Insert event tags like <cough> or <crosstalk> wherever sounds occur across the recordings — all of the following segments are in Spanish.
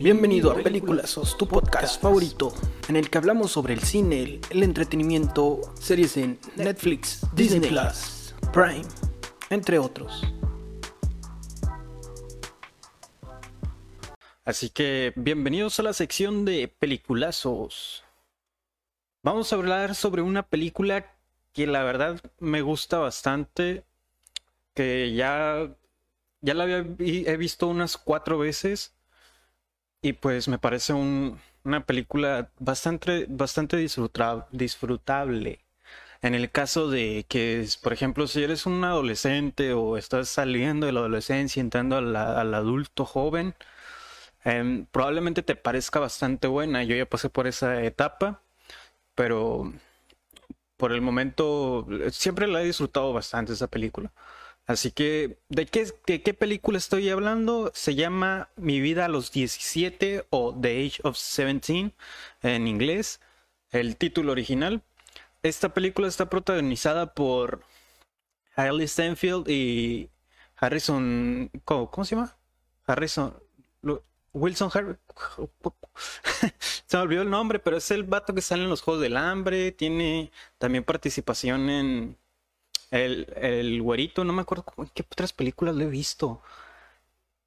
Bienvenido a Películas, tu podcast favorito, en el que hablamos sobre el cine, el entretenimiento, series en Netflix, Disney Plus, Prime, entre otros. Así que bienvenidos a la sección de peliculazos. Vamos a hablar sobre una película que la verdad me gusta bastante, que ya, ya la había, he visto unas cuatro veces y pues me parece una película bastante, bastante disfrutable. En el caso de que, por ejemplo, si eres un adolescente o estás saliendo de la adolescencia, entrando al adulto joven, em, probablemente te parezca bastante buena. Yo ya pasé por esa etapa, pero por el momento siempre la he disfrutado bastante esa película. Así que, ¿de qué, qué, película estoy hablando? Se llama Mi vida a los 17 o The Age of 17 en inglés, el título original. Esta película está protagonizada por Hailey Stenfield y Harrison. ¿Cómo, se llama? Harrison. Wilson Harry. <laughs> Se me olvidó el nombre, pero es el vato que sale en los Juegos del Hambre. Tiene también participación en el, el güerito, no me acuerdo en qué otras películas lo he visto.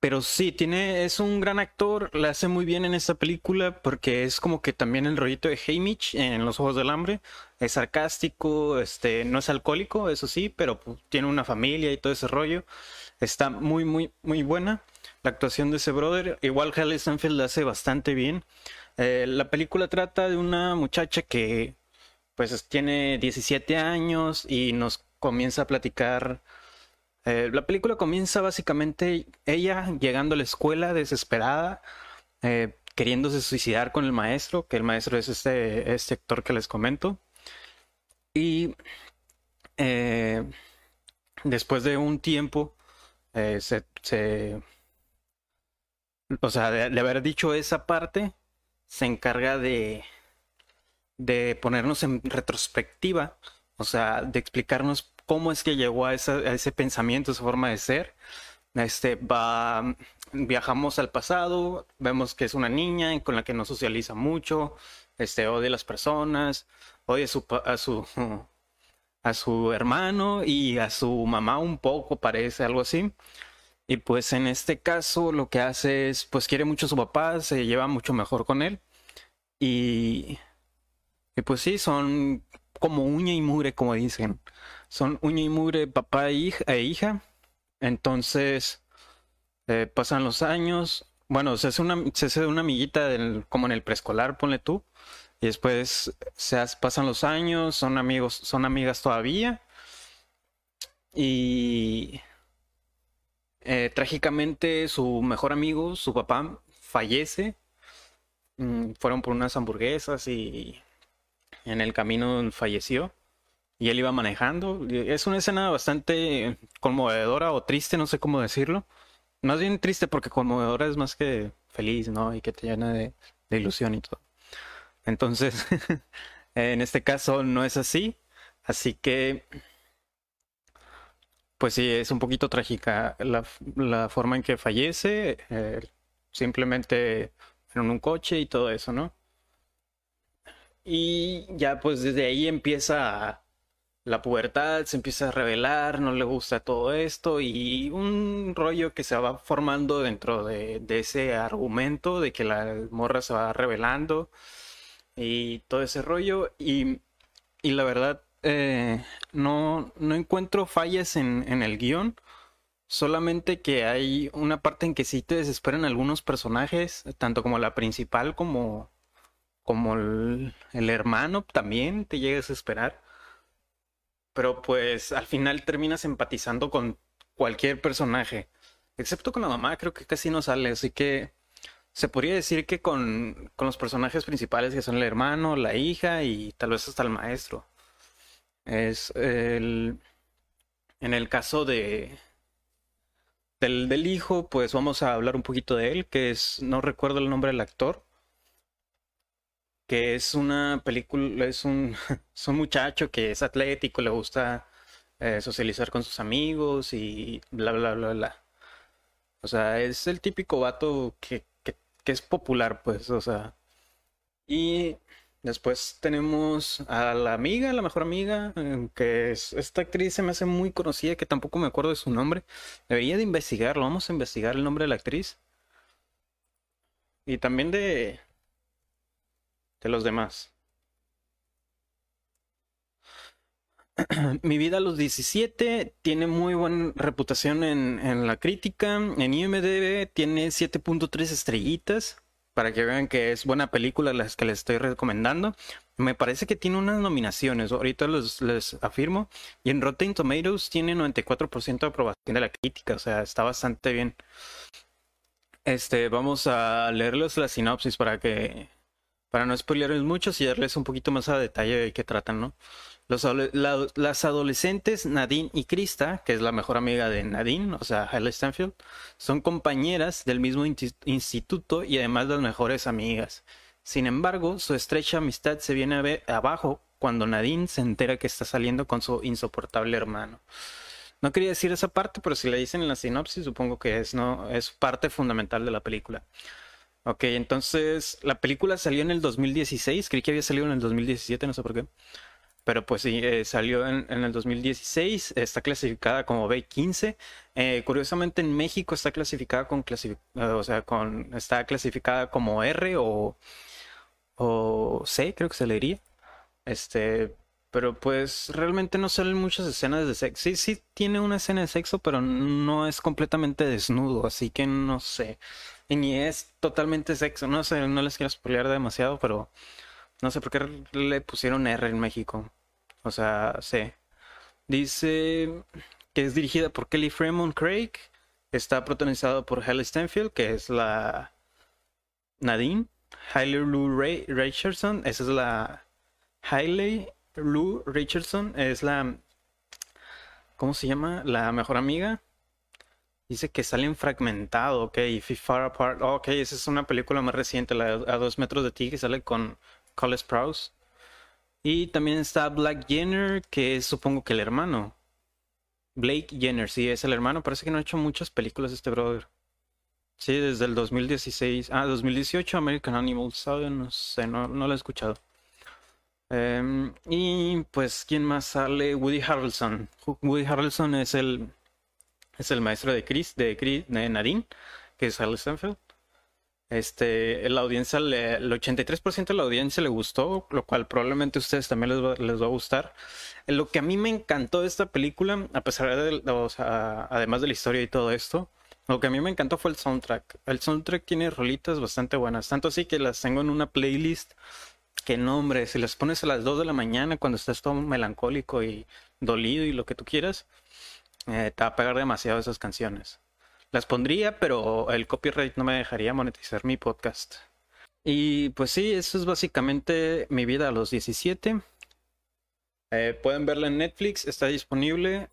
Pero sí, tiene, es un gran actor, le hace muy bien en esta película porque es como que también el rollito de Haymitch en Los Ojos del Hambre. Es sarcástico, este, no es alcohólico, eso sí, pero pues, tiene una familia y todo ese rollo. Está muy, muy, muy buena la actuación de ese brother. Igual Halle Stanfield la hace bastante bien. Eh, la película trata de una muchacha que pues tiene 17 años y nos comienza a platicar. Eh, la película comienza básicamente ella llegando a la escuela desesperada, eh, queriéndose suicidar con el maestro, que el maestro es este, este actor que les comento. Y eh, después de un tiempo, se, o sea, de, haber dicho esa parte, se encarga de, de ponernos en retrospectiva, o sea, de explicarnos cómo es que llegó a, ese pensamiento, esa forma de ser. Este, va, viajamos al pasado, vemos que es una niña con la que no socializa mucho, este, odia a las personas, odia a su, a su, <laughs> a su hermano y a su mamá un poco, parece algo así. Y pues en este caso lo que hace es, pues quiere mucho a su papá, se lleva mucho mejor con él. Y, y pues sí, son como uña y mugre, como dicen son uña y mugre papá e hija. E hija. Entonces, eh, pasan los años. Bueno, se hace una, se hace una amiguita como en el preescolar, ponle tú. Y después se pasan los años, son amigos, son amigas todavía. Y eh, trágicamente su mejor amigo, su papá, fallece. Mm, fueron por unas hamburguesas y en el camino falleció y él iba manejando. Es una escena bastante conmovedora o triste, no sé cómo decirlo. Más bien triste porque conmovedora es más que feliz, ¿no? Y que te llena de, ilusión y todo. Entonces, <laughs> en este caso no es así. Así que, pues sí, es un poquito trágica la, forma en que fallece. Eh, simplemente en un coche y todo eso, ¿no? Y ya pues desde ahí empieza la pubertad, se empieza a revelar, no le gusta todo esto y un rollo que se va formando dentro de, ese argumento de que la morra se va revelando y todo ese rollo y, la verdad eh, no, no encuentro fallas en, en el guion. Solamente que hay una parte en que sí te desesperan algunos personajes, tanto como la principal como, como el, el hermano también te llega a desesperar pero pues al final terminas empatizando con cualquier personaje, excepto con la mamá, creo que casi no sale, así que se podría decir que con, con los personajes principales que son el hermano, la hija y tal vez hasta el maestro. Es el... En el caso de... Del, del hijo, pues vamos a hablar un poquito de él, que es, no recuerdo el nombre del actor, que es una película, <laughs> es un, muchacho que es atlético, le gusta eh, socializar con sus amigos y bla, bla, bla, bla. O sea, es el típico vato que, que es popular, pues, o sea. Y después tenemos a la amiga, la mejor amiga, eh, que es esta actriz se me hace muy conocida, que tampoco me acuerdo de su nombre. Debería de investigarlo, vamos a investigar el nombre de la actriz. Y también de de los demás. Mi vida a los 17 tiene muy buena reputación en, la crítica. En IMDb tiene 7.3 estrellitas. Para que vean que es buena película las que les estoy recomendando. Me parece que tiene unas nominaciones. Ahorita les, afirmo. Y en Rotten Tomatoes tiene 94% de aprobación de la crítica. O sea, está bastante bien. Este, vamos a leerles la sinopsis para que para no spoilerles mucho y darles un poquito más a detalle de qué tratan, ¿no? las adolescentes Nadine y Krista, que es la mejor amiga de Nadine, o sea, Hailey Stanfield, son compañeras del mismo instituto y además las mejores amigas. Sin embargo, su estrecha amistad se viene a ver abajo cuando Nadine se entera que está saliendo con su insoportable hermano. No quería decir esa parte, pero si la dicen en la sinopsis, supongo que es, ¿no? es parte fundamental de la película. Ok, entonces la película salió en el 2016, creí que había salido en el 2017, no sé por qué. Pero pues sí, eh, salió en, el 2016, está clasificada como B15. Eh, curiosamente en México está clasificada con, eh, o sea, con, está clasificada como R o, o C, creo que se le diría. Este, pero pues realmente no salen muchas escenas de sexo. Sí, sí tiene una escena de sexo, pero no es completamente desnudo, así que no sé. Y ni es totalmente sexo. No sé, no les quiero spoilear demasiado, pero no sé por qué le pusieron R en México. O sea, sé. Dice que es dirigida por Kelly Fremont Craig. Está protagonizado por Halle Stenfield, que es la Nadine. Hailey Lou Richardson, esa es la Hailey Lou Richardson, es la ¿cómo se llama? La mejor amiga Dice que salen fragmentado, ok, Far Apart, ok, esa es una película más reciente, la A dos metros de ti, que sale con Cole Sprouse. Y también está Black Jenner, que es supongo que el hermano. Blake Jenner, sí, es el hermano. Parece que no ha hecho muchas películas este brother. Sí, desde el 2016. Ah, 2018 American Animal No sé, no lo he escuchado. Em, y pues, ¿quién más sale? Woody Harrelson. Woody Harrelson es el es el maestro de Chris, de, Chris, de Nadine, que es Halle Stanfield. Este, la audiencia, el 83% de la audiencia le gustó, lo cual probablemente a ustedes también les va, les va a gustar. Lo que a mí me encantó de esta película, a pesar de, o sea, además de la historia y todo esto, lo que a mí me encantó fue el soundtrack. El soundtrack tiene rolitas bastante buenas, tanto así que las tengo en una playlist que no, hombre, si las pones a las 2 de la mañana cuando estás todo melancólico y dolido y lo que tú quieras, eh, te va a pegar demasiado esas canciones. Las pondría, pero el copyright no me dejaría monetizar mi podcast. Y pues sí, eso es básicamente mi vida a los 17. Eh, pueden verla en Netflix, está disponible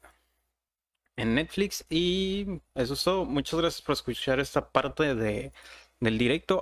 en Netflix y eso es todo. Muchas gracias por escuchar esta parte de, del directo.